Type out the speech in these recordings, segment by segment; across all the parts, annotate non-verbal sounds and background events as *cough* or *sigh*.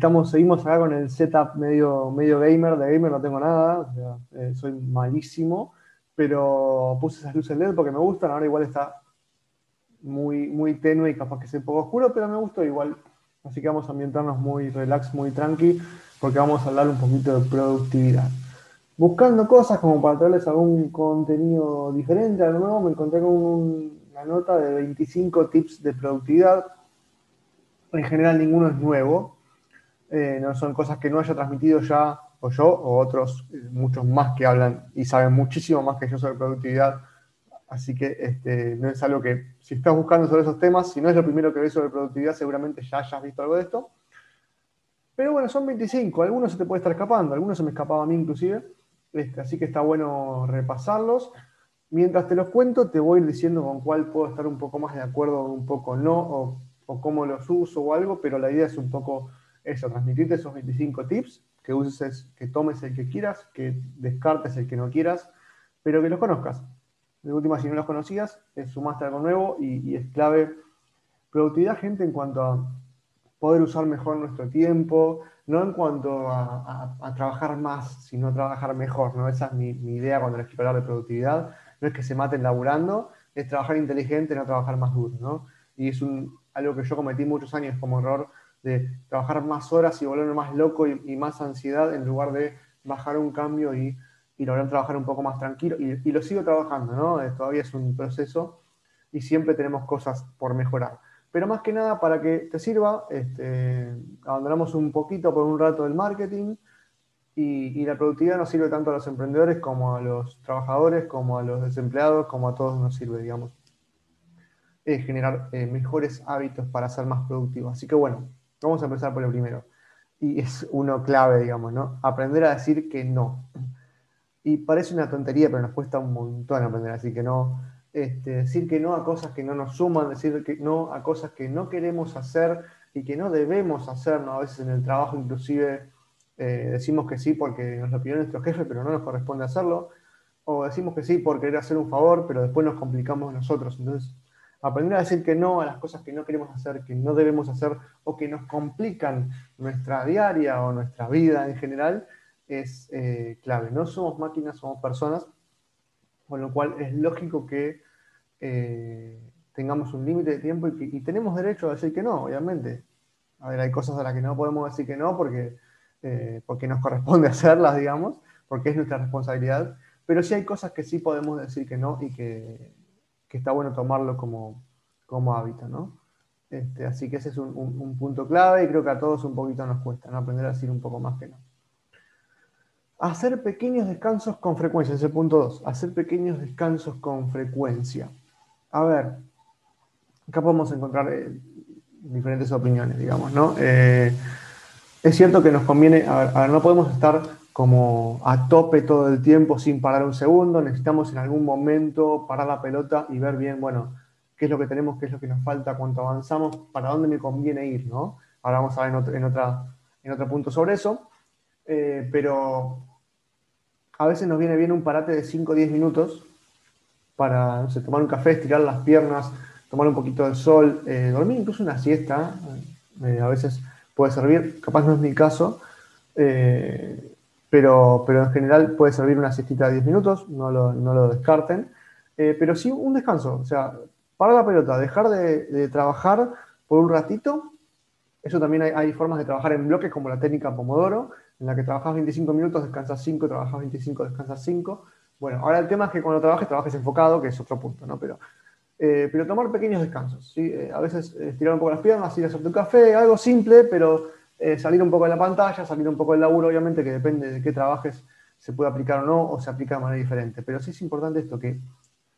Estamos, seguimos acá con el setup medio, medio gamer, de gamer no tengo nada, eh, soy malísimo, pero puse esas luces LED porque me gustan, ahora igual está muy, muy tenue y capaz que sea un poco oscuro, pero me gustó igual. Así que vamos a ambientarnos muy relax, muy tranqui, porque vamos a hablar un poquito de productividad. Buscando cosas como para traerles algún contenido diferente, a nuevo, me encontré con un nota de 25 tips de productividad. En general ninguno es nuevo, eh, no son cosas que no haya transmitido ya o yo o otros, eh, muchos más que hablan y saben muchísimo más que yo sobre productividad. Así que este, no es algo que, si estás buscando sobre esos temas, si no es lo primero que ves sobre productividad, seguramente ya hayas visto algo de esto. Pero bueno, son 25, algunos se te puede estar escapando, algunos se me escapaba a mí inclusive, este, así que está bueno repasarlos. Mientras te los cuento, te voy a ir diciendo con cuál puedo estar un poco más de acuerdo, un poco no, o, cómo los uso o algo, pero la idea es un poco eso, transmitirte esos 25 tips, que uses, que tomes el que quieras, que descartes el que no quieras, pero que los conozcas. De última, si no los conocías, es sumaste algo nuevo y, es clave. Productividad, gente, en cuanto a poder usar mejor nuestro tiempo, no en cuanto a, trabajar más, sino a trabajar mejor, ¿no? Esa es mi, idea cuando les quiero hablar de productividad no es que se maten laburando, es trabajar inteligente, no trabajar más duro, ¿no? Y es algo que yo cometí muchos años como error de trabajar más horas y volverme más loco y, más ansiedad en lugar de bajar un cambio y, lograr trabajar un poco más tranquilo. Y, lo sigo trabajando, ¿no? Eh, todavía es un proceso y siempre tenemos cosas por mejorar. Pero más que nada, para que te sirva, este, abandonamos un poquito por un rato el marketing, y, la productividad nos sirve tanto a los emprendedores como a los trabajadores, como a los desempleados, como a todos nos sirve, digamos, eh, generar eh, mejores hábitos para ser más productivos. Así que bueno, vamos a empezar por lo primero. Y es uno clave, digamos, ¿no? Aprender a decir que no. Y parece una tontería, pero nos cuesta un montón aprender a decir que no. Este, decir que no a cosas que no nos suman, decir que no a cosas que no queremos hacer y que no debemos hacer, ¿no? A veces en el trabajo inclusive eh, decimos que sí porque nos lo pidió nuestro jefe, pero no nos corresponde hacerlo, o decimos que sí por querer hacer un favor, pero después nos complicamos nosotros. Entonces, aprender a decir que no a las cosas que no queremos hacer, que no debemos hacer, o que nos complican nuestra diaria o nuestra vida en general, es eh, clave. No somos máquinas, somos personas, con lo cual es lógico que eh, tengamos un límite de tiempo y, tenemos derecho a decir que no, obviamente. A ver, hay cosas a las que no podemos decir que no porque eh, porque nos corresponde *laughs* hacerlas, digamos, porque es nuestra responsabilidad, pero sí hay cosas que sí podemos decir que no y que, que está bueno tomarlo como, como hábito, ¿no? Este, así que ese es un, un, punto clave y creo que a todos un poquito nos cuesta, ¿no? Aprender a decir un poco más que no. Hacer pequeños descansos con frecuencia, ese punto 2. Hacer pequeños descansos con frecuencia. A ver, acá podemos encontrar eh, diferentes opiniones, digamos, ¿no? Eh, es cierto que nos conviene, a ver, no podemos estar como a tope todo el tiempo sin parar un segundo, necesitamos en algún momento parar la pelota y ver bien, bueno, qué es lo que tenemos, qué es lo que nos falta, cuánto avanzamos, para dónde me conviene ir, ¿no? Ahora vamos a ver en otro, en otra, en otro punto sobre eso, eh, pero a veces nos viene bien un parate de 5 o 10 minutos para tomar un café, estirar las piernas, tomar un poquito de sol, eh, dormir incluso una siesta, eh, a veces puede servir, capaz no es mi caso, pero, pero en general puede servir una siestita de 10 minutos, no lo, no lo descarten, eh, pero sí un descanso, o sea, para la pelota, dejar de, trabajar por un ratito, eso también hay, formas de trabajar en bloques como la técnica Pomodoro, en la que trabajas 25 minutos, descansas 5, trabajas 25, descansas 5. Bueno, ahora el tema es que cuando trabajes, trabajes enfocado, que es otro punto, ¿no? Pero eh, pero tomar pequeños descansos. ¿sí? Eh, a veces estirar un poco las piernas, ir a hacer tu café, algo simple, pero eh, salir un poco de la pantalla, salir un poco del laburo, obviamente, que depende de qué trabajes se puede aplicar o no, o se aplica de manera diferente. Pero sí es importante esto, que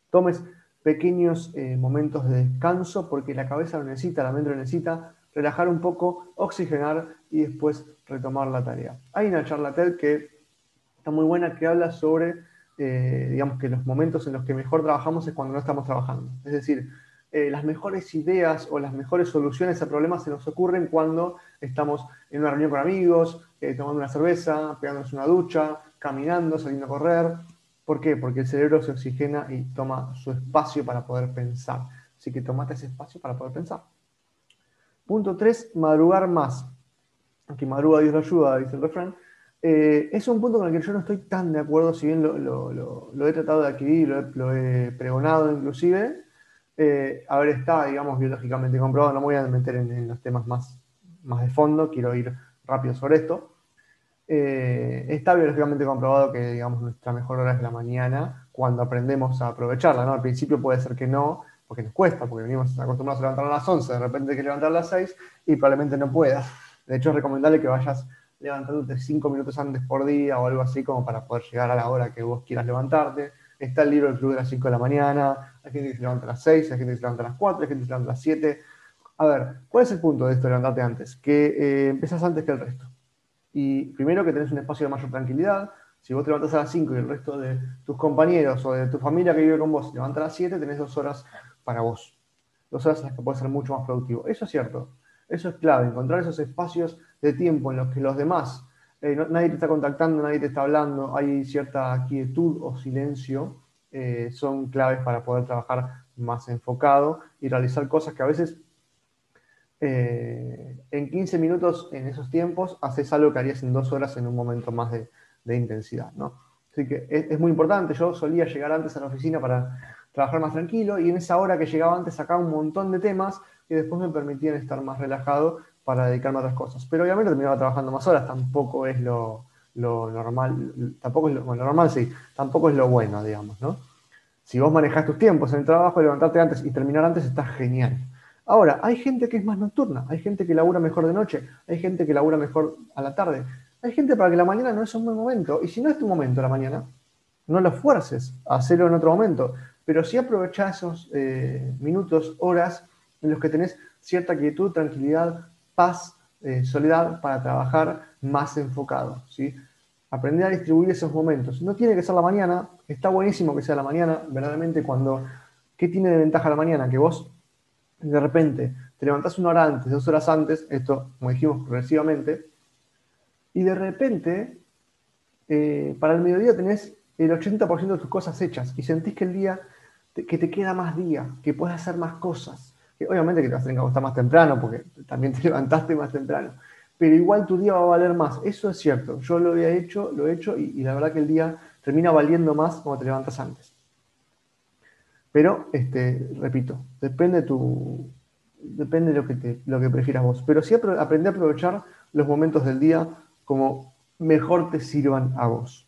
tomes pequeños momentos de descanso, porque la cabeza lo necesita, la mente lo necesita, relajar un poco, oxigenar y después retomar la tarea. Hay una charla TED que está muy buena que habla sobre eh, digamos que los momentos en los que mejor trabajamos es cuando no estamos trabajando. Es decir, eh, las mejores ideas o las mejores soluciones a problemas se nos ocurren cuando estamos en una reunión con amigos, eh, tomando una cerveza, pegándonos una ducha, caminando, saliendo a correr. ¿Por qué? Porque el cerebro se oxigena y toma su espacio para poder pensar. Así que tomate ese espacio para poder pensar. Punto 3, madrugar más. Aquí madruga Dios lo ayuda, dice el refrán. Eh, es un punto con el que yo no estoy tan de acuerdo, si bien lo, he tratado de adquirir, lo he, pregonado inclusive. Eh, a ver, está, digamos, biológicamente comprobado, no me voy a meter en, los temas más, más de fondo, quiero ir rápido sobre esto. Eh, está biológicamente comprobado que, digamos, nuestra mejor hora es la mañana, cuando aprendemos a aprovecharla, ¿no? Al principio puede ser que no, porque nos cuesta, porque venimos acostumbrados a levantar a las 11, de repente hay que levantar a las 6 y probablemente no puedas. De hecho, es recomendable que vayas levantándote 5 minutos antes por día o algo así, como para poder llegar a la hora que vos quieras levantarte. Está el libro del club de las 5 de la mañana, hay gente que se levanta a las 6, hay gente que se levanta a las 4, hay gente que se levanta a las 7. A ver, ¿cuál es el punto de esto de levantarte antes? Que eh, antes que el resto. Y primero que tenés un espacio de mayor tranquilidad. Si vos te levantás a las 5 y el resto de tus compañeros o de tu familia que vive con vos se levanta a las 7, tenés dos horas para vos. Dos horas en las que puedes ser mucho más productivo. Eso es cierto. Eso es clave, encontrar esos espacios de tiempo en los que los demás, eh, nadie te está contactando, nadie te está hablando, hay cierta quietud o silencio, eh, son claves para poder trabajar más enfocado y realizar cosas que a veces eh, en 15 minutos en esos tiempos haces algo que harías en dos horas en un momento más de, intensidad. ¿no? Así que es, muy importante, yo solía llegar antes a la oficina para trabajar más tranquilo y en esa hora que llegaba antes sacaba un montón de temas que después me permitían estar más relajado para dedicarme a otras cosas. Pero obviamente terminaba trabajando más horas, tampoco es lo, normal, tampoco es lo, normal sí, tampoco es lo bueno, digamos, ¿no? Si vos manejás tus tiempos en el trabajo, levantarte antes y terminar antes está genial. Ahora, hay gente que es más nocturna, hay gente que labura mejor de noche, hay gente que labura mejor a la tarde, hay gente para que la mañana no es un buen momento, y si no es tu momento la mañana, no lo fuerces a hacerlo en otro momento, pero sí aprovecha esos eh, minutos, horas en los que tenés cierta quietud, tranquilidad, paz, eh, soledad para trabajar más enfocado. ¿sí? Aprender a distribuir esos momentos. No tiene que ser la mañana, está buenísimo que sea la mañana, verdaderamente cuando... ¿Qué tiene de ventaja la mañana? Que vos de repente te levantás una hora antes, dos horas antes, esto como dijimos progresivamente, y de repente eh, para el mediodía tenés el 80% de tus cosas hechas y sentís que el día, que te queda más día, que puedes hacer más cosas obviamente que te vas a tener que acostar más temprano porque también te *laughs* levantaste más temprano, pero igual tu día va a valer más. Eso es cierto. Yo lo había hecho, lo he hecho y, la verdad que el día termina valiendo más cuando te levantas antes. Pero, este, repito, depende tu, depende de lo que, te, lo que prefieras vos. Pero sí aprender a aprovechar los momentos del día como mejor te sirvan a vos.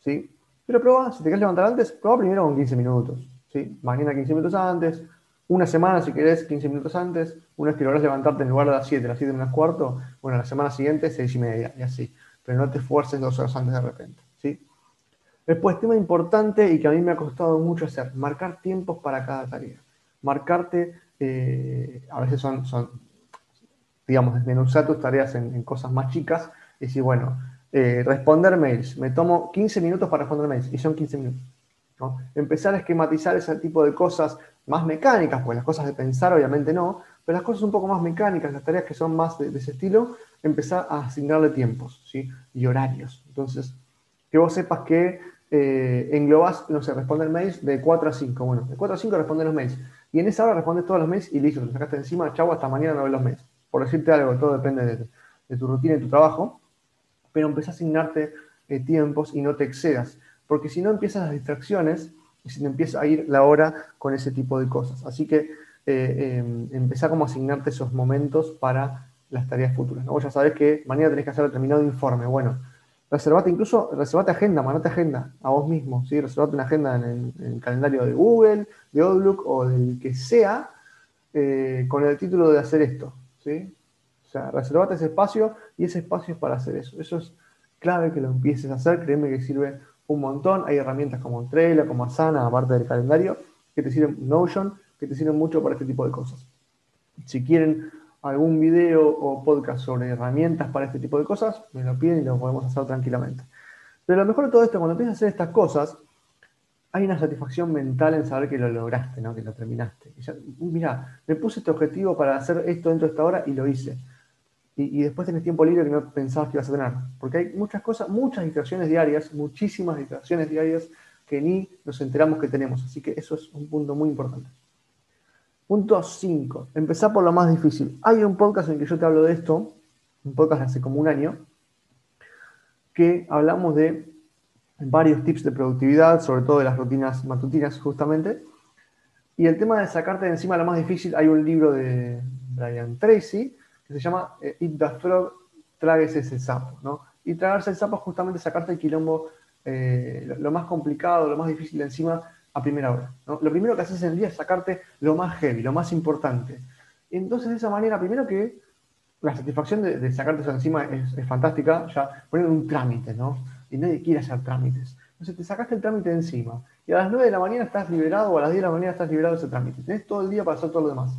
¿Sí? Pero prueba, si te quieres levantar antes, prueba primero con 15 minutos. ¿sí? Mañana 15 minutos antes, una semana, si querés, 15 minutos antes, una vez que logras levantarte en lugar de las 7, las 7 menos cuarto, bueno, la semana siguiente, 6 y media, y así. Pero no te esfuerces dos horas antes de repente, ¿sí? Después, tema importante y que a mí me ha costado mucho hacer, marcar tiempos para cada tarea. Marcarte, eh, a veces son, digamos, desmenuzar tus tareas en, cosas más chicas y decir, bueno, eh, responder mails, me tomo 15 minutos para responder mails y son 15 minutos. Empezar a esquematizar ese tipo de cosas más mecánicas, pues las cosas de pensar obviamente no, pero las cosas un poco más mecánicas, las tareas que son más de, ese estilo, empezar a asignarle tiempos ¿sí? y horarios. Entonces, que vos sepas que eh, englobas, no sé, responder mails de 4 a 5. Bueno, de 4 a 5 responder los mails. Y en esa hora respondes todos los mails y listo, te sacaste encima, chau, hasta mañana no ves los mails. Por decirte algo, todo depende de, tu rutina y tu trabajo, pero empezás a asignarte eh, tiempos y no te excedas porque si no empiezan las distracciones y si no empieza a ir la hora con ese tipo de cosas. Así que eh, em, empezá como a asignarte esos momentos para las tareas futuras. ¿no? Vos ya sabés que mañana tenés que hacer determinado informe. Bueno, reservate incluso, reservate agenda, mandate agenda a vos mismo, ¿sí? reservate una agenda en el, calendario de Google, de Outlook o del que sea, eh, con el título de hacer esto. ¿sí? O sea, reservate ese espacio y ese espacio es para hacer eso. Eso es clave que lo empieces a hacer, créeme que sirve un montón. Hay herramientas como Trello, como Asana, aparte del calendario, que te sirven, Notion, que te sirven mucho para este tipo de cosas. Si quieren algún video o podcast sobre herramientas para este tipo de cosas, me lo piden y lo podemos hacer tranquilamente. Pero lo mejor de todo esto, cuando empiezas a hacer estas cosas, hay una satisfacción mental en saber que lo lograste, ¿no? que lo terminaste. mira, me puse este objetivo para hacer esto dentro de esta hora y lo hice y, después tenés tiempo libre que no pensabas que ibas a tener. Porque hay muchas cosas, muchas distracciones diarias, muchísimas distracciones diarias que ni nos enteramos que tenemos. Así que eso es un punto muy importante. Punto 5. Empezar por lo más difícil. Hay un podcast en el que yo te hablo de esto, un podcast hace como un año, que hablamos de varios tips de productividad, sobre todo de las rutinas matutinas justamente. Y el tema de sacarte de encima lo más difícil, hay un libro de Brian Tracy se llama eh, Eat the Frog, tragues ese sapo, ¿no? Y tragarse el sapo es justamente sacarte el quilombo, eh, lo más complicado, lo más difícil de encima a primera hora. Lo primero que haces en el día es sacarte lo más heavy, lo más importante. Entonces, de esa manera, primero que la satisfacción de, sacarte eso encima es, fantástica, ya poner un trámite, ¿no? Y nadie quiere hacer trámites. Entonces te sacaste el trámite de encima y a las 9 de la mañana estás liberado o a las 10 de la mañana estás liberado de ese trámite. Tenés todo el día para hacer todo lo demás.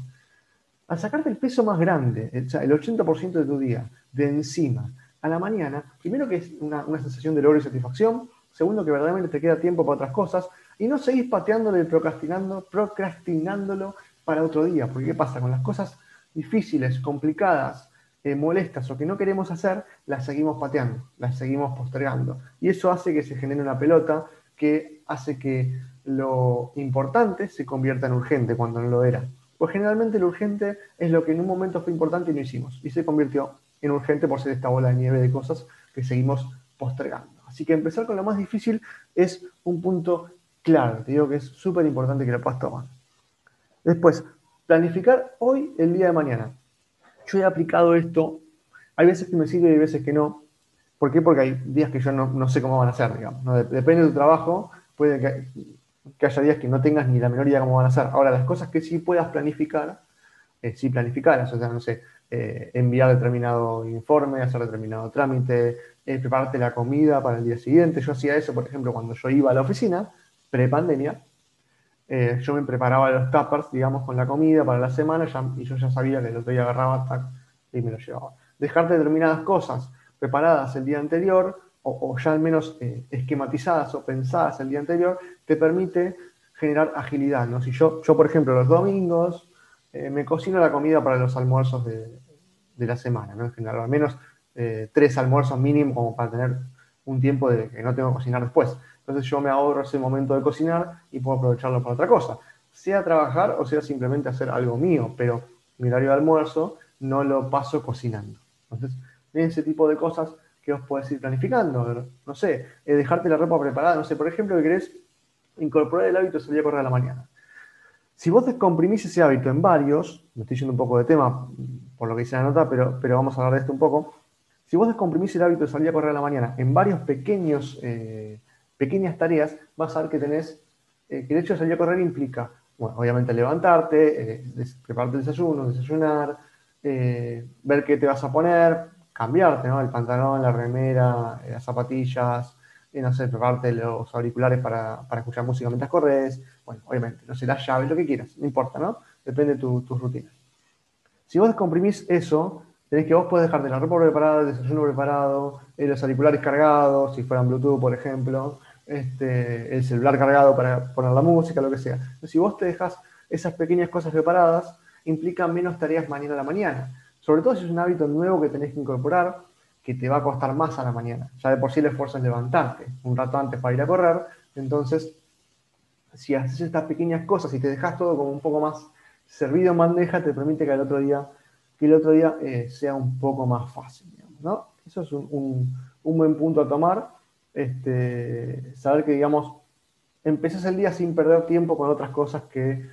Al sacarte el peso más grande, el 80% de tu día, de encima, a la mañana, primero que es una, una sensación de logro y satisfacción, segundo que verdaderamente te queda tiempo para otras cosas, y no seguís pateándolo y procrastinando, procrastinándolo para otro día. Porque ¿qué pasa? Con las cosas difíciles, complicadas, eh, molestas o que no queremos hacer, las seguimos pateando, las seguimos postergando. Y eso hace que se genere una pelota que hace que lo importante se convierta en urgente cuando no lo era. Pues generalmente lo urgente es lo que en un momento fue importante y no hicimos. Y se convirtió en urgente por ser esta bola de nieve de cosas que seguimos postergando. Así que empezar con lo más difícil es un punto claro. Te digo que es súper importante que lo puedas tomar. Después, planificar hoy el día de mañana. Yo he aplicado esto. Hay veces que me sirve y hay veces que no. ¿Por qué? Porque hay días que yo no, sé cómo van a ser, digamos. Depende de tu trabajo. Puede que, haya días que no tengas ni la menor idea cómo van a ser. Ahora, las cosas que sí puedas planificar, eh, sí planificarlas. O sea, no sé, eh, enviar determinado informe, hacer determinado trámite, eh, prepararte la comida para el día siguiente. Yo hacía eso, por ejemplo, cuando yo iba a la oficina pre-pandemia, eh, yo me preparaba los tuppers, digamos, con la comida para la semana y yo ya sabía que el otro día agarraba y me lo llevaba. Dejarte determinadas cosas preparadas el día anterior o, ya al menos eh, esquematizadas o pensadas el día anterior te permite generar agilidad. ¿no? Si yo, yo, por ejemplo, los domingos eh, me cocino la comida para los almuerzos de, la semana, ¿no? en general, al menos tres almuerzos mínimos como para tener un tiempo de que no tengo que cocinar después. Entonces yo me ahorro ese momento de cocinar y puedo aprovecharlo para otra cosa. Sea trabajar o sea simplemente hacer algo mío, pero mi horario de almuerzo no lo paso cocinando. Entonces, ese tipo de cosas que os podés ir planificando. No sé, eh, dejarte la ropa preparada. No sé, por ejemplo, que querés incorporar el hábito de salir a correr a la mañana. Si vos descomprimís ese hábito en varios, me estoy yendo un poco de tema por lo que hice la nota, pero, pero vamos a hablar de esto un poco. Si vos descomprimís el hábito de salir a correr a la mañana en varios pequeños eh, pequeñas tareas, vas a ver que tenés, eh, que el hecho de salir a correr implica, bueno, obviamente levantarte, eh, prepararte el desayuno, desayunar, ver qué te vas a poner, cambiarte, ¿no? El pantalón, la remera, las zapatillas, no sé, prepararte los auriculares para, escuchar música mientras corres, bueno, obviamente, no sé, las llaves, lo que quieras, no importa, ¿no? Depende de tus rutinas. Si vos descomprimís eso, tenés que vos podés dejarte la ropa preparada, el desayuno preparado, los auriculares cargados, si fueran Bluetooth, por ejemplo, este, el celular cargado para poner la música, lo que sea. si vos te dejas esas pequeñas cosas preparadas, implica menos tareas mañana a la mañana. Sobre todo si es un hábito nuevo que tenés que incorporar, que te va a costar más a la mañana. Ya de por sí el esfuerzo es levantarte un rato antes para ir a correr. Entonces, si haces estas pequeñas cosas y te dejas todo como un poco más servido en bandeja, te permite que el otro día, que el otro día eh, sea un poco más fácil. ¿no? Eso es un buen punto a tomar este, saber que, digamos, empezás el día sin perder tiempo con otras cosas que,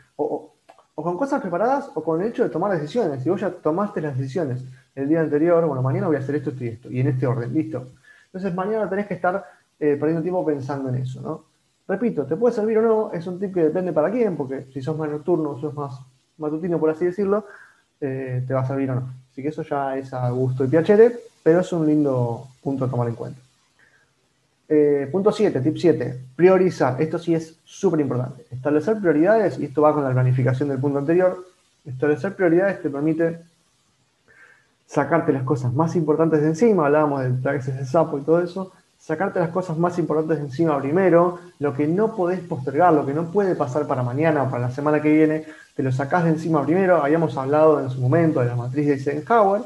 con cosas preparadas o con el hecho de tomar decisiones. Si vos ya tomaste las decisiones el día anterior, bueno, mañana voy a hacer esto, esto y esto, y en este orden, listo. Entonces mañana tenés que estar eh, perdiendo tiempo pensando en eso, ¿no? Repito, te puede servir o no, es un tip que depende para quién, porque si sos más nocturno, sos más matutino, por así decirlo, eh, te va a servir o no. Así que eso ya es a gusto y piacere, pero es un lindo punto a tomar en cuenta. Eh, punto 7, tip 7, priorizar. Esto sí es súper importante. Establecer prioridades, y esto va con la planificación del punto anterior, establecer prioridades te permite sacarte las cosas más importantes de encima, hablábamos del trajes de sapo y todo eso, sacarte las cosas más importantes de encima primero, lo que no podés postergar, lo que no puede pasar para mañana o para la semana que viene, te lo sacás de encima primero, habíamos hablado en su momento de la matriz de Eisenhower,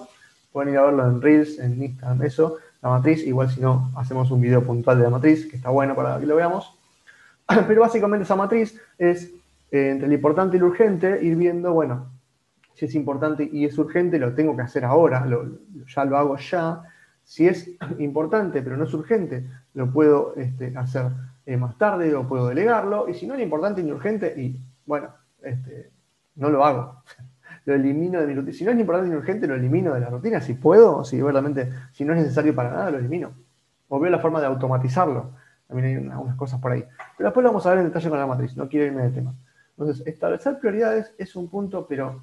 pueden ir a verlo en Reels, en Instagram, eso, la matriz, igual si no, hacemos un video puntual de la matriz, que está bueno para que lo veamos. *clears throat* Pero básicamente esa matriz es eh, entre lo importante y lo urgente, ir viendo, bueno, si es importante y es urgente, lo tengo que hacer ahora, ya lo hago ya. Si es *clears throat* importante pero no es urgente, lo puedo este, hacer eh, más tarde o puedo delegarlo. Y si no es importante ni urgente, y bueno, este, no lo hago. *laughs* lo elimino de mi rutina. Si no es importante ni urgente, lo elimino de la rutina. Si puedo, si verdaderamente, si no es necesario para nada, lo elimino. O veo la forma de automatizarlo. También hay algunas cosas por ahí. Pero después lo vamos a ver en detalle con la matriz. No quiero irme del tema. Entonces, establecer prioridades es un punto, pero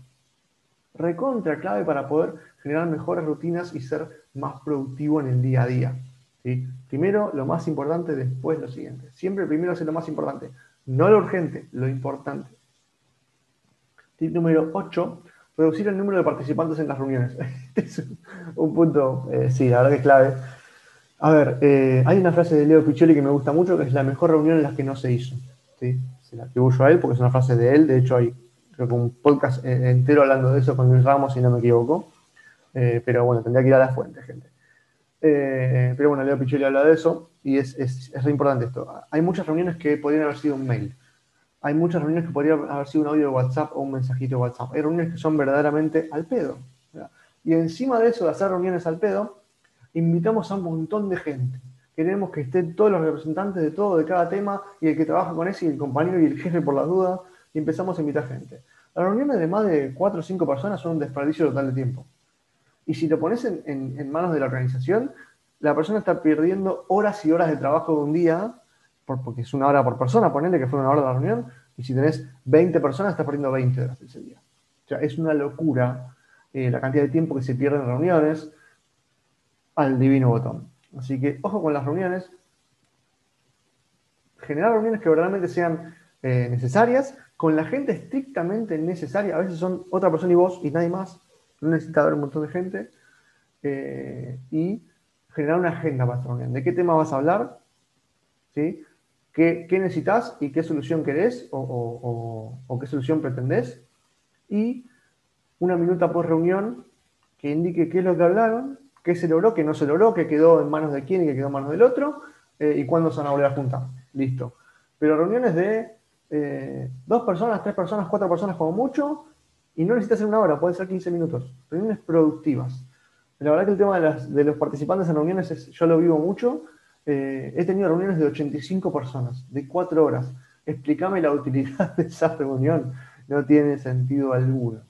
recontra clave para poder generar mejores rutinas y ser más productivo en el día a día. ¿sí? Primero lo más importante, después lo siguiente. Siempre primero es lo más importante, no lo urgente, lo importante. Tip número 8, reducir el número de participantes en las reuniones. *laughs* Este es un punto, eh, sí, la verdad que es clave. A ver, eh, hay una frase de Leo Piccioli que me gusta mucho, que es la mejor reunión en la que no se hizo. Se la atribuyo a él porque es una frase de él, de hecho hay un podcast eh, entero hablando de eso con Luis Ramos, si no me equivoco. Pero bueno, tendría que ir a la fuente, gente. Pero bueno, Leo Pichelli habla de eso y es, es importante esto. Hay muchas reuniones que podrían haber sido un mail. Hay muchas reuniones que podrían haber sido un audio de WhatsApp o un mensajito de WhatsApp. Hay reuniones que son verdaderamente al pedo. Y encima de eso, de hacer reuniones al pedo, invitamos a un montón de gente. Queremos que estén todos los representantes de todo, de cada tema, y el que trabaja con ese, y el compañero y el jefe por las dudas, y empezamos a invitar gente. Las reuniones de más de cuatro o cinco personas son un desperdicio total de tiempo. Y si lo pones en, manos de la organización, la persona está perdiendo horas y horas de trabajo de un día, porque es una hora por persona, ponele que fue una hora de la reunión, y si tenés 20 personas, estás perdiendo 20 horas ese día. O sea, es una locura eh, la cantidad de tiempo que se pierde en reuniones al divino botón. Así que ojo con las reuniones. Generar reuniones que verdaderamente sean eh, necesarias, con la gente estrictamente necesaria, a veces son otra persona y vos y nadie más, no necesita haber un montón de gente, eh, y generar una agenda para esta reunión. ¿De qué tema vas a hablar? ¿Sí? ¿Qué, necesitas y qué solución querés o, qué solución pretendés? Y una minuta por reunión que indique qué es lo que hablaron, qué se logró, qué no se logró, qué quedó en manos de quién y qué quedó en manos del otro, eh, y cuándo se van a volver a juntar. Listo. Pero reuniones de eh, dos personas, tres personas, cuatro personas como mucho, y no necesita ser una hora, puede ser 15 minutos. Reuniones productivas. La verdad que el tema de, los participantes en reuniones, es, yo lo vivo mucho. Eh, he tenido reuniones de 85 personas, de cuatro horas. Explícame la utilidad *laughs* de esa reunión. No tiene sentido alguno.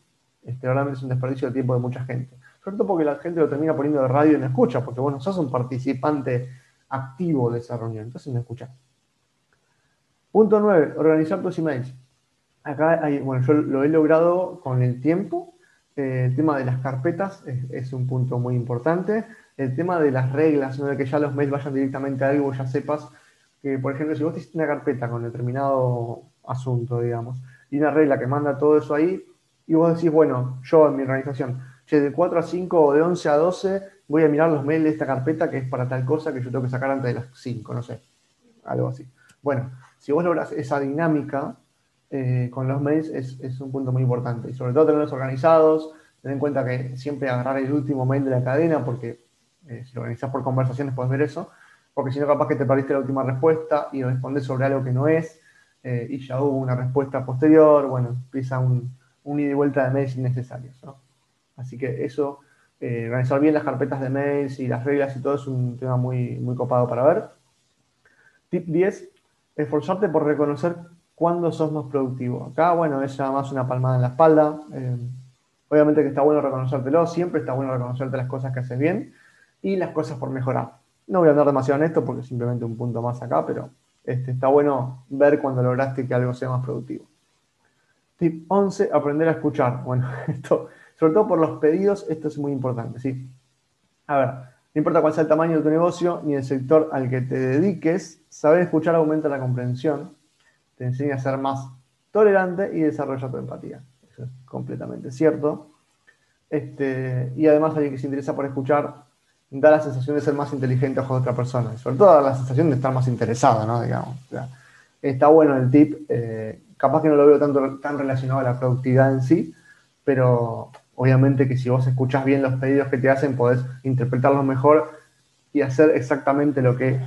Este, realmente es un desperdicio de tiempo de mucha gente. Sobre todo porque la gente lo termina poniendo de radio y no escucha, porque bueno, sos un participante activo de esa reunión, entonces no escuchas. Punto 9, organizar tus emails. Acá, hay, bueno, yo lo he logrado con el tiempo. Eh, el tema de las carpetas es, un punto muy importante. El tema de las reglas, de que ya los mails vayan directamente a algo, ya sepas que, por ejemplo, si vos tienes una carpeta con determinado asunto, digamos, y una regla que manda todo eso ahí, y vos decís, bueno, yo en mi organización, de 4 a 5 o de 11 a 12 voy a mirar los mails de esta carpeta que es para tal cosa que yo tengo que sacar antes de las 5, no sé, algo así. Bueno, si vos logras esa dinámica eh, con los mails, es, un punto muy importante. Y sobre todo tenerlos organizados, ten en cuenta que siempre agarrar el último mail de la cadena, porque eh, si lo organizás por conversaciones puedes ver eso, porque si no capaz que te perdiste la última respuesta y respondes sobre algo que no es, eh, y ya hubo una respuesta posterior, bueno, empieza un, un ida y vuelta de mails innecesarios. Así que eso, organizar bien las carpetas de mails y las reglas y todo es un tema muy, muy copado para ver. Tip 10, esforzarte por reconocer cuándo sos más productivo. Acá, bueno, es nada más una palmada en la espalda. Eh, obviamente que está bueno reconocértelo, siempre está bueno reconocerte las cosas que haces bien y las cosas por mejorar. No voy a hablar demasiado en esto porque simplemente un punto más acá, pero este, está bueno ver cuando lograste que algo sea más productivo. Tip 11, aprender a escuchar. *laughs* Bueno, esto, sobre todo por los pedidos, esto es muy importante, ¿sí? A ver, no importa cuál sea el tamaño de tu negocio ni el sector al que te dediques, saber escuchar aumenta la comprensión, te enseña a ser más tolerante y desarrolla tu empatía. Eso es completamente cierto. Este, y además alguien que se interesa por escuchar da la sensación de ser más inteligente de otra persona. Y sobre todo da la sensación de estar más interesado, ¿no? Digamos. está bueno el tip. Eh, capaz que no lo veo tanto, tan relacionado a la productividad en sí, pero Obviamente que si vos escuchás bien los pedidos que te hacen, podés interpretarlos mejor y hacer exactamente lo que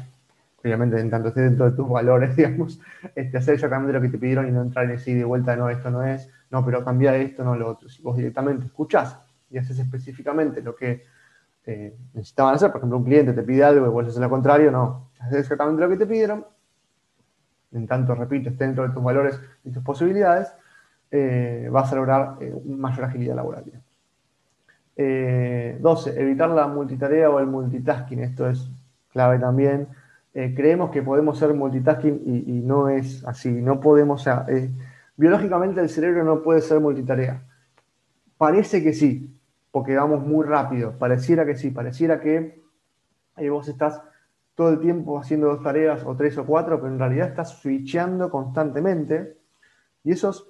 obviamente en tanto esté dentro de tus valores, *laughs* digamos, este, hacer exactamente lo que te pidieron y no entrar en ese de vuelta, no, esto no es, no, pero cambia esto, no lo otro. Si vos directamente escuchás y haces específicamente lo que eh, necesitaban hacer, por ejemplo, un cliente te pide algo y vos haces lo contrario, no, haces exactamente lo que te pidieron, en tanto, repito, esté dentro de tus valores y tus posibilidades, eh, vas a lograr eh, mayor agilidad laboral. 12. Evitar la multitarea o el multitasking. Esto es clave también. creemos que podemos ser multitasking y, no es así. No podemos, o sea, biológicamente el cerebro no puede ser multitarea. Parece que sí, porque vamos muy rápido. Pareciera que sí, pareciera que vos estás todo el tiempo haciendo dos tareas o tres o cuatro, pero en realidad estás switchando constantemente y esos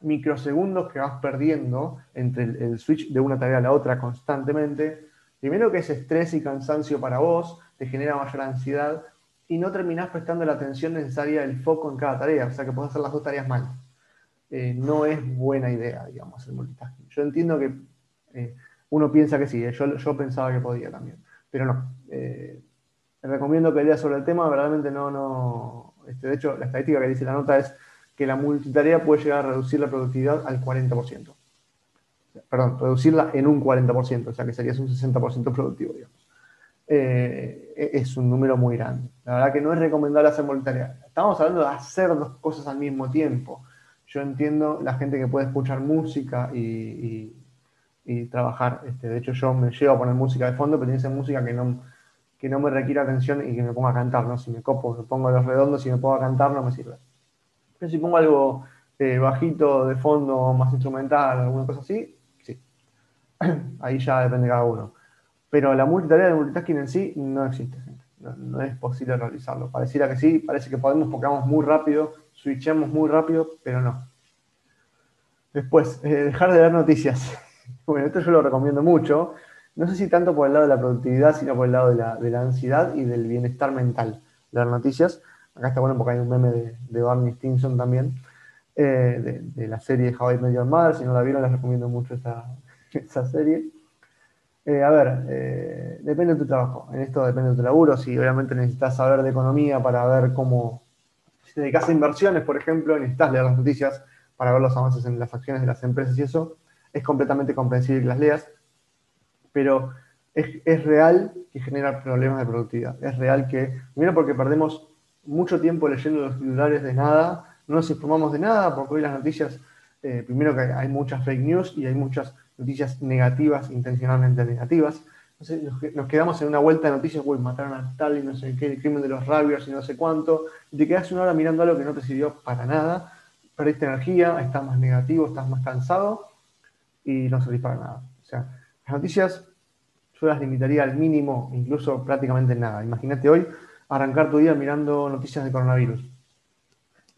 microsegundos que vas perdiendo entre el, switch de una tarea a la otra constantemente, primero que es estrés y cansancio para vos, te genera mayor ansiedad y no terminás prestando la atención necesaria, el foco en cada tarea, o sea que podés hacer las dos tareas mal. Eh, no es buena idea, digamos, el multitasking. Yo entiendo que eh, uno piensa que sí, eh, yo, yo, pensaba que podía también, pero no. Eh, recomiendo que leas sobre el tema, verdaderamente no, no, este, de hecho la estadística que dice la nota es que la multitarea puede llegar a reducir la productividad al 40%. Perdón, reducirla en un 40%, o sea que serías un 60% productivo, digamos. E, es un número muy grande. La verdad que no es recomendable hacer multitarea. Estamos hablando de hacer dos cosas al mismo tiempo. Yo entiendo la gente que puede escuchar música y y trabajar. Este, de hecho, yo me llevo a poner música de fondo, pero tiene que ser música que no, que no me requiera atención y que me ponga a cantar, ¿no? Si me copo, me pongo los redondos y me pongo a cantar, no me sirve. Pero si pongo algo eh, bajito de fondo, más instrumental, alguna cosa así, sí. *clears throat* Ahí ya depende de cada uno. Pero la multitarea de multitasking en sí no existe, gente. No, es posible realizarlo. Pareciera que sí, parece que podemos porque vamos muy rápido, switchamos muy rápido, pero no. Después, eh, dejar de ver noticias. *laughs* Bueno, esto yo lo recomiendo mucho. No sé si tanto por el lado de la productividad, sino por el lado de la, ansiedad y del bienestar mental. de las noticias. Acá está bueno porque hay un meme de, Barney Stinson también, eh, de, la serie How I Met Your Mother. Si no la vieron, les recomiendo mucho *laughs* esa, serie. Eh, a ver, eh, depende de tu trabajo. En esto depende de tu laburo. Si obviamente necesitas saber de economía para ver cómo. Si te dedicas a inversiones, por ejemplo, necesitas leer las noticias para ver los avances en las acciones de las empresas y eso es completamente comprensible que las leas, pero es, real que genera problemas de productividad. Es real que, primero porque perdemos mucho tiempo leyendo los titulares de nada, no nos informamos de nada, porque hoy las noticias, eh, primero que hay muchas fake news y hay muchas noticias negativas, intencionalmente negativas. Entonces nos quedamos en una vuelta de noticias, uy, mataron a tal y no sé qué, el crimen de los rabios y no sé cuánto, y te quedas una hora mirando algo que no te sirvió para nada, perdiste energía, estás más negativo, estás más cansado, y no servís para nada. O sea, las noticias yo las limitaría al mínimo, incluso prácticamente nada. Imagínate hoy arrancar tu día mirando noticias de coronavirus.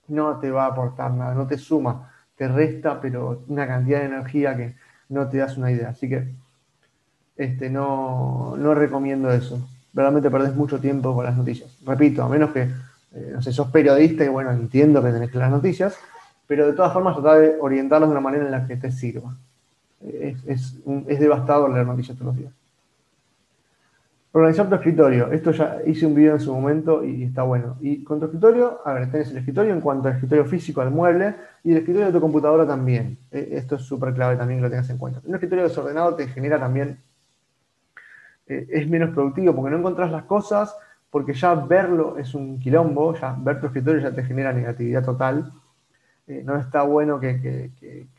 No te va a aportar nada, no te suma, te resta, pero una cantidad de energía que no te das una idea. Así que este, no, no recomiendo eso. Realmente perdés mucho tiempo con las noticias. Repito, a menos que, eh, no sé, sos periodista y bueno, entiendo que tenés que las noticias, pero de todas formas tratar de orientarlas de una manera en la que te sirva es, es, devastador leer noticias todos los días. Organizar tu escritorio. Esto ya hice un video en su momento y está bueno. Y con tu escritorio, a ver, tenés el escritorio en cuanto al escritorio físico, al mueble, y el escritorio de tu computadora también. E, esto es súper clave también que lo tengas en cuenta. Un escritorio desordenado te genera también, eh, es menos productivo porque no encontrás las cosas, porque ya verlo es un quilombo, ya ver tu escritorio ya te genera negatividad total. Eh, no está bueno que,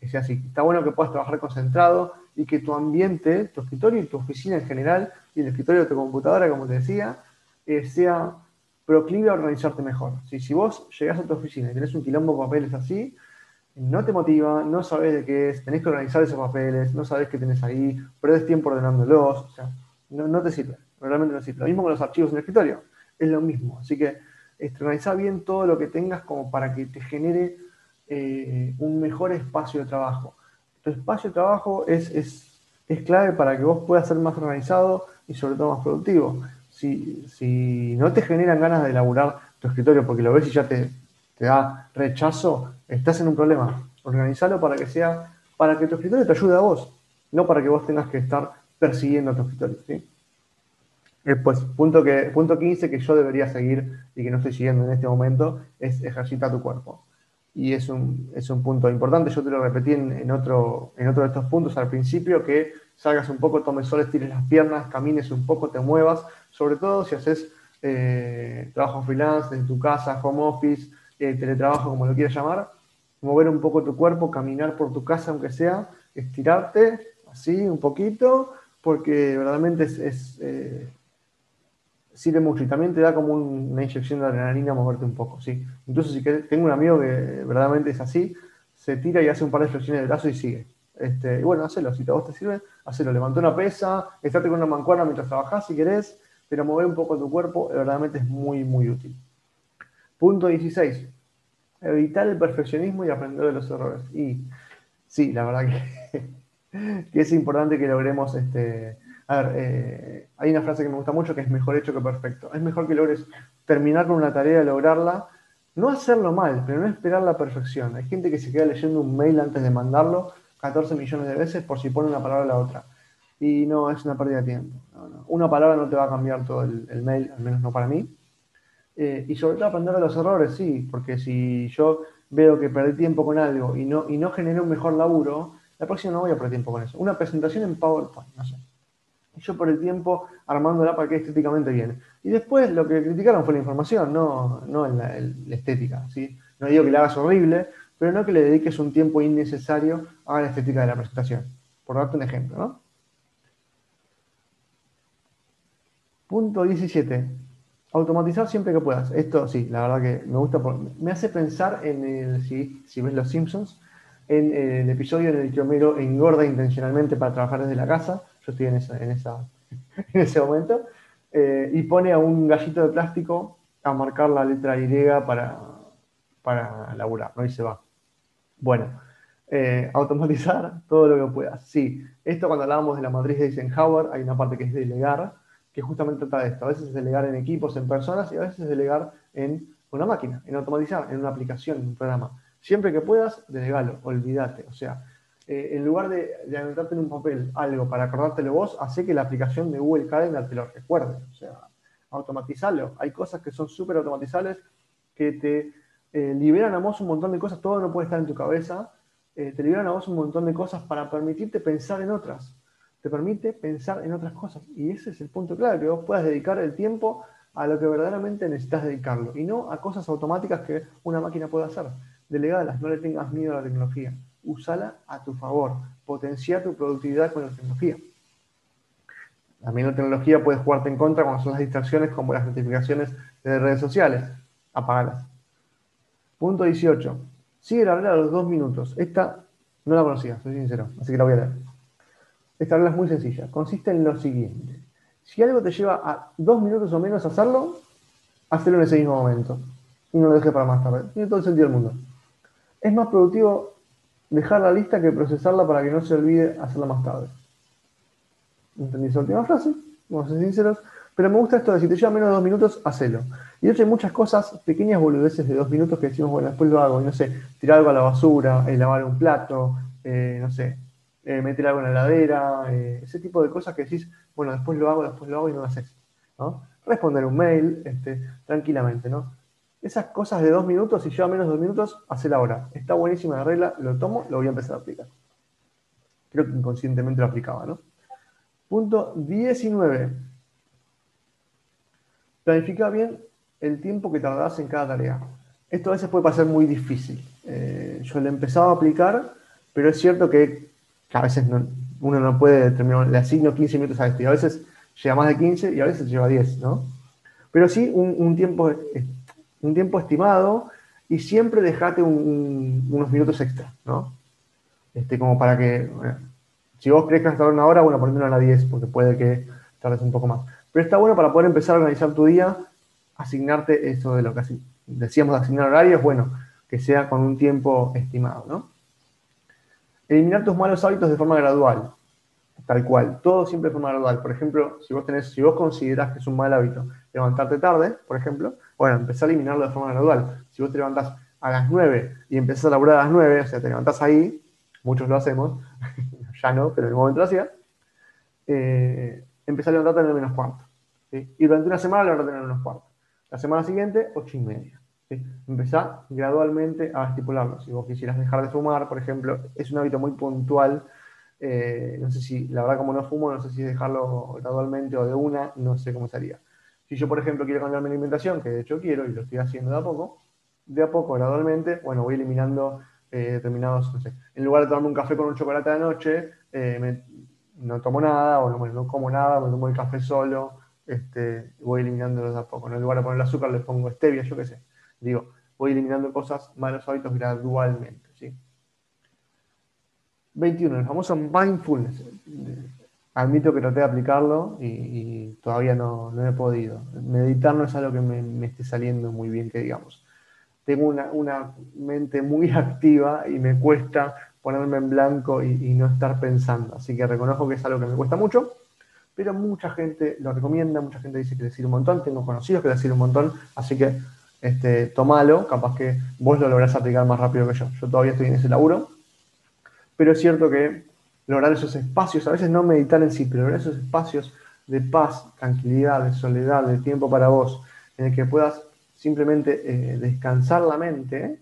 sea así. Está bueno que puedas trabajar concentrado y que tu ambiente, tu escritorio y tu oficina en general, y el escritorio de tu computadora, como te decía, eh, sea proclive a organizarte mejor. Si vos llegás a tu oficina y tenés un quilombo de papeles así, no te motiva, no sabes de qué es, tenés que organizar esos papeles, no sabes qué tenés ahí, perdés tiempo ordenándolos, o sea, no, te sirve, realmente no sirve. Lo mismo con los archivos en el escritorio, es lo mismo. Así que organizá bien todo lo que tengas como para que te genere eh, un mejor espacio de trabajo. Tu espacio de trabajo es, es, clave para que vos puedas ser más organizado y sobre todo más productivo. Si, si no te generan ganas de elaborar tu escritorio porque lo ves y ya te, te da rechazo, estás en un problema. Organizalo para que sea, para que tu escritorio te ayude a vos, no para que vos tengas que estar persiguiendo tu escritorio. Después, punto, que, punto 15 que yo debería seguir y que no estoy siguiendo en este momento es ejercita tu cuerpo. Y es un, es un punto importante, yo te lo repetí en, otro, en otro de estos puntos al principio, que salgas un poco, tomes sol, estires las piernas, camines un poco, te muevas, sobre todo si haces eh, trabajo freelance en tu casa, home office, eh, teletrabajo, como lo quieras llamar, mover un poco tu cuerpo, caminar por tu casa, aunque sea, estirarte así un poquito, porque verdaderamente es, eh, sirve mucho y también te da como una inyección de adrenalina moverte un poco, ¿sí? Incluso si tengo un amigo que verdaderamente es así, se tira y hace un par de flexiones de brazo y sigue. Este, y bueno, hacelo, si a vos te sirve, hacelo. Levanta una pesa, estate con una mancuerna mientras trabajás si querés, pero mover un poco tu cuerpo verdaderamente es muy, muy útil. Punto 16. Evitar el perfeccionismo y aprender de los errores. Y sí, la verdad que, *laughs* es importante que logremos, este, a ver, eh, hay una frase que me gusta mucho que es mejor hecho que perfecto. Es mejor que logres terminar con una tarea, lograrla, no hacerlo mal, pero no esperar la perfección. Hay gente que se queda leyendo un mail antes de mandarlo 14 millones de veces por si pone una palabra a la otra. Y no, es una pérdida de tiempo. Una palabra no te va a cambiar todo el mail, al menos no para mí. Eh, y sobre todo aprender de los errores, sí, porque si yo veo que perdí tiempo con algo y no, y no generé un mejor laburo, la próxima no voy a perder tiempo con eso. Una presentación en PowerPoint, no sé. Y yo por el tiempo armándola para que estéticamente viene. Y después lo que criticaron fue la información, no, no la, estética. ¿sí? No digo que la hagas horrible, pero no que le dediques un tiempo innecesario a la estética de la presentación. Por darte un ejemplo, ¿no? Punto 17. Automatizar siempre que puedas. Esto sí, la verdad que me gusta. me hace pensar en el, si, si ves Los Simpsons, en el episodio en el que Homero engorda intencionalmente para trabajar desde la casa. Yo estoy *laughs* en, ese momento. Eh, y pone a un gallito de plástico a marcar la letra Y para, para laburar, ¿no? Y se va. Bueno, eh, automatizar todo lo que puedas. Sí, esto cuando hablábamos de la matriz de Eisenhower, hay una parte que es delegar que justamente trata de esto. A veces es delegar en equipos, en personas y a veces es delegar en una máquina, en automatizar, en una aplicación, en un programa. Siempre que puedas, delegalo, olvídate. O sea, eh, en lugar de, anotarte en un papel algo para acordártelo vos, hace que la aplicación de Google Calendar te lo recuerde. O sea, automatizalo. Hay cosas que son súper automatizables que te eh, liberan a vos un montón de cosas. Todo no puede estar en tu cabeza. Eh, te liberan a vos un montón de cosas para permitirte pensar en otras te permite pensar en otras cosas. Y ese es el punto clave, que vos puedas dedicar el tiempo a lo que verdaderamente necesitas dedicarlo y no a cosas automáticas que una máquina puede hacer. Delegadas, no le tengas miedo a la tecnología. Úsala a tu favor. Potencia tu productividad con la tecnología. También la tecnología puede jugarte en contra cuando son las distracciones como las notificaciones de redes sociales. Apágalas. Punto 18. Sigue la regla de los dos minutos. Esta no la conocía, soy sincero, así que la voy a leer. Esta regla es muy sencilla. Consiste en lo siguiente. Si algo te lleva a dos minutos o menos hacerlo, hazlo en ese mismo momento. Y no lo dejes para más tarde. Tiene todo el sentido del mundo. Es más productivo dejar la lista que procesarla para que no se olvide hacerla más tarde. ¿Entendí esa última frase? Vamos a ser sinceros. Pero me gusta esto de si te lleva menos de dos minutos, hacelo. Y de hecho hay muchas cosas, pequeñas boludeces de dos minutos que decimos, bueno, después lo hago. Y no sé, tirar algo a la basura, eh, lavar un plato, eh, no sé, eh, meter algo en la heladera, eh, ese tipo de cosas que decís, bueno, después lo hago, después lo hago y no lo haces. ¿no? Responder un mail este, tranquilamente, ¿no? Esas cosas de dos minutos, si lleva menos de dos minutos, la ahora. Está buenísima la regla, lo tomo, lo voy a empezar a aplicar. Creo que inconscientemente lo aplicaba, ¿no? Punto 19. Planifica bien el tiempo que tardas en cada tarea. Esto a veces puede pasar muy difícil. Eh, yo lo he empezado a aplicar, pero es cierto que a veces uno no puede determinar, le asigno 15 minutos a esto y a veces llega más de 15 y a veces lleva 10, ¿no? Pero sí un, tiempo, un tiempo estimado y siempre dejate unos minutos extra, ¿no? Este, como para que, si vos crees que vas a una hora, bueno, ponete a la 10 porque puede que tardes un poco más. Pero está bueno para poder empezar a organizar tu día, asignarte eso de lo que decíamos de asignar horarios, bueno, que sea con un tiempo estimado, ¿no? eliminar tus malos hábitos de forma gradual. Tal cual, todo siempre de forma gradual. Por ejemplo, si vos tenés, si vos considerás que es un mal hábito levantarte tarde, por ejemplo, bueno, empezá a eliminarlo de forma gradual. Si vos te levantás a las 9 y empezás a laburar a las 9, o sea, te levantás ahí, muchos lo hacemos, *laughs* ya no, pero en el momento lo hacía, eh, a levantarte en el menos cuarto. Y durante una semana lo ordenan unos cuartos. La semana siguiente, ocho y media. ¿sí? Empezá gradualmente a estipularlo. Si vos quisieras dejar de fumar, por ejemplo, es un hábito muy puntual. Eh, no sé si, la verdad, como no fumo, no sé si dejarlo gradualmente o de una, no sé cómo sería. Si yo, por ejemplo, quiero cambiar mi alimentación, que de hecho quiero y lo estoy haciendo de a poco, de a poco, gradualmente, bueno, voy eliminando eh, determinados, no sé, en lugar de tomarme un café con un chocolate de noche, eh, no tomo nada o no, como nada, me tomo el café solo, este, voy eliminándolo de a poco. En lugar de poner azúcar le pongo stevia, yo qué sé. Digo, voy eliminando cosas, malos hábitos gradualmente. ¿sí? 21, el famoso mindfulness. Admito que traté de aplicarlo y, todavía no, no, he podido. Meditar no es algo que me, me esté saliendo muy bien, que digamos. Tengo una, una, mente muy *laughs* activa y me cuesta ponerme en blanco y, no estar pensando. Así que reconozco que es algo que me cuesta mucho pero mucha gente lo recomienda, mucha gente dice que le sirve un montón, tengo conocidos que le sirve un montón, así que este, tomalo, capaz que vos lo lográs aplicar más rápido que yo. Yo todavía estoy en ese laburo, pero es cierto que lograr esos espacios, a veces no meditar en sí, pero lograr esos espacios de paz, tranquilidad, de soledad, de tiempo para vos, en el que puedas simplemente eh, descansar la mente,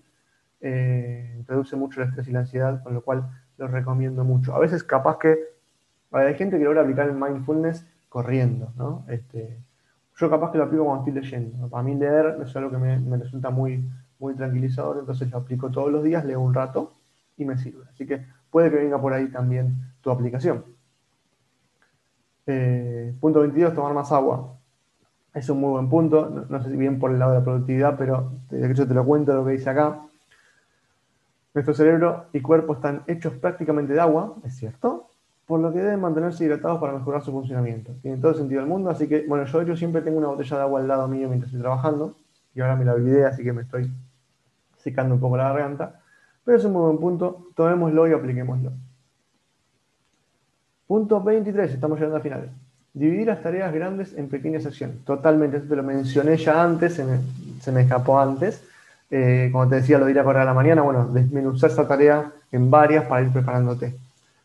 eh, reduce mucho el estrés y la ansiedad, con lo cual lo recomiendo mucho. A veces capaz que hay gente que logra aplicar el mindfulness corriendo, ¿no? Este, yo capaz que lo aplico cuando estoy leyendo. Para mí leer es algo que me, resulta muy, muy tranquilizador, entonces lo aplico todos los días, leo un rato y me sirve. Así que puede que venga por ahí también tu aplicación. Eh, punto 22, tomar más agua. Es un muy buen punto, no, sé si bien por el lado de la productividad, pero de hecho te lo cuento lo que dice acá. Nuestro cerebro y cuerpo están hechos prácticamente de agua, es cierto, por lo que deben mantenerse hidratados para mejorar su funcionamiento. Tiene todo el sentido del mundo, así que, bueno, yo, yo siempre tengo una botella de agua al lado mío mientras estoy trabajando, y ahora me la olvidé, así que me estoy secando un poco la garganta, pero es un muy buen punto, tomémoslo y apliquémoslo. Punto 23, estamos llegando al final. Dividir las tareas grandes en pequeñas secciones. Totalmente, esto te lo mencioné ya antes, se me, escapó antes. Eh, como te decía, lo diré a correr a la mañana, bueno, desmenuzar esa tarea en varias para ir preparándote.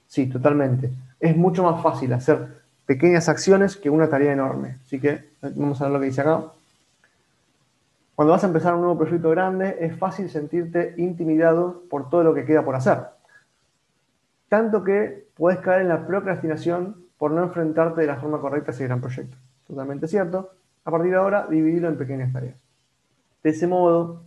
Sí, totalmente. Es mucho más fácil hacer pequeñas acciones que una tarea enorme. Así que vamos a ver lo que dice acá. Cuando vas a empezar un nuevo proyecto grande, es fácil sentirte intimidado por todo lo que queda por hacer. Tanto que puedes caer en la procrastinación por no enfrentarte de la forma correcta a ese gran proyecto. Totalmente cierto. A partir de ahora, dividirlo en pequeñas tareas. De ese modo,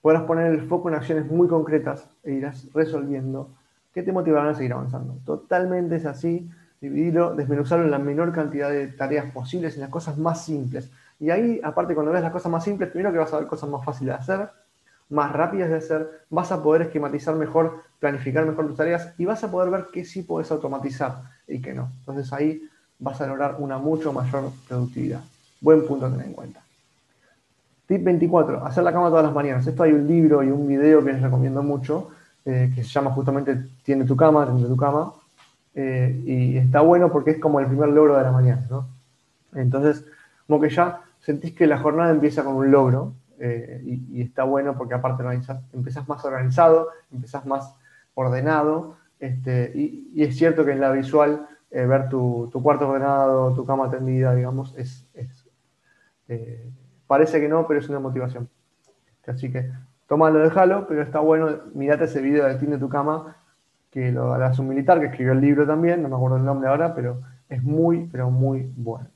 podrás poner el foco en acciones muy concretas e irás resolviendo ¿Qué te motivarán a seguir avanzando. Totalmente es así, dividirlo, desmenuzarlo en la menor cantidad de tareas posibles, en las cosas más simples. Y ahí, aparte, cuando ves las cosas más simples, primero que vas a ver cosas más fáciles de hacer, más rápidas de hacer, vas a poder esquematizar mejor, planificar mejor tus tareas y vas a poder ver qué sí puedes automatizar y qué no. Entonces ahí vas a lograr una mucho mayor productividad. Buen punto a tener en cuenta. Tip 24, hacer la cama todas las mañanas. Esto hay un libro y un video que les recomiendo mucho, eh, que se llama justamente Tiene tu cama, Tiene tu cama, eh, y está bueno porque es como el primer logro de la mañana, ¿no? Entonces, como que ya sentís que la jornada empieza con un logro, eh, y, está bueno porque aparte empezás más organizado, empezás más ordenado, este, y, es cierto que en la visual ver tu, cuarto ordenado, tu cama tendida, digamos, es, es parece que no, pero es una motivación. Así que Tómalo, déjalo, pero está bueno, mirate ese video de Tiene tu cama, que lo harás un militar, que escribió el libro también, no me acuerdo el nombre ahora, pero es muy, pero muy bueno.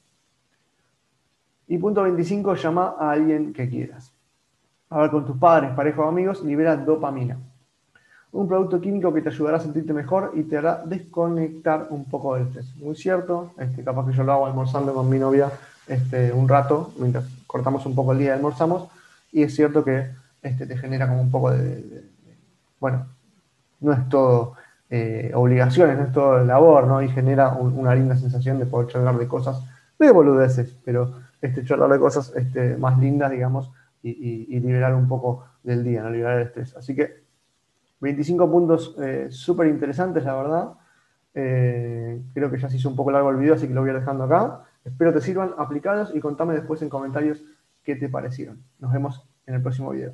Y punto 25, llama a alguien que quieras. Hablar con tus padres, pareja o amigos, libera dopamina. Un producto químico que te ayudará a sentirte mejor y te hará desconectar un poco del estrés. Muy cierto, este, capaz que yo lo hago almorzando con mi novia este, un rato, mientras cortamos un poco el día y almorzamos, y es cierto que este, te genera como un poco de, bueno, no es todo eh, obligaciones, no es todo labor, ¿no? Y genera una linda sensación de poder charlar de cosas, de boludeces, pero este, charlar de cosas este, más lindas, digamos, y, liberar un poco del día, ¿no? Liberar el estrés. Así que 25 puntos eh, súper interesantes, la verdad. Eh, creo que ya se hizo un poco largo el video, así que lo voy a ir dejando acá. Espero te sirvan aplicados y contame después en comentarios qué te parecieron. Nos vemos en el próximo video.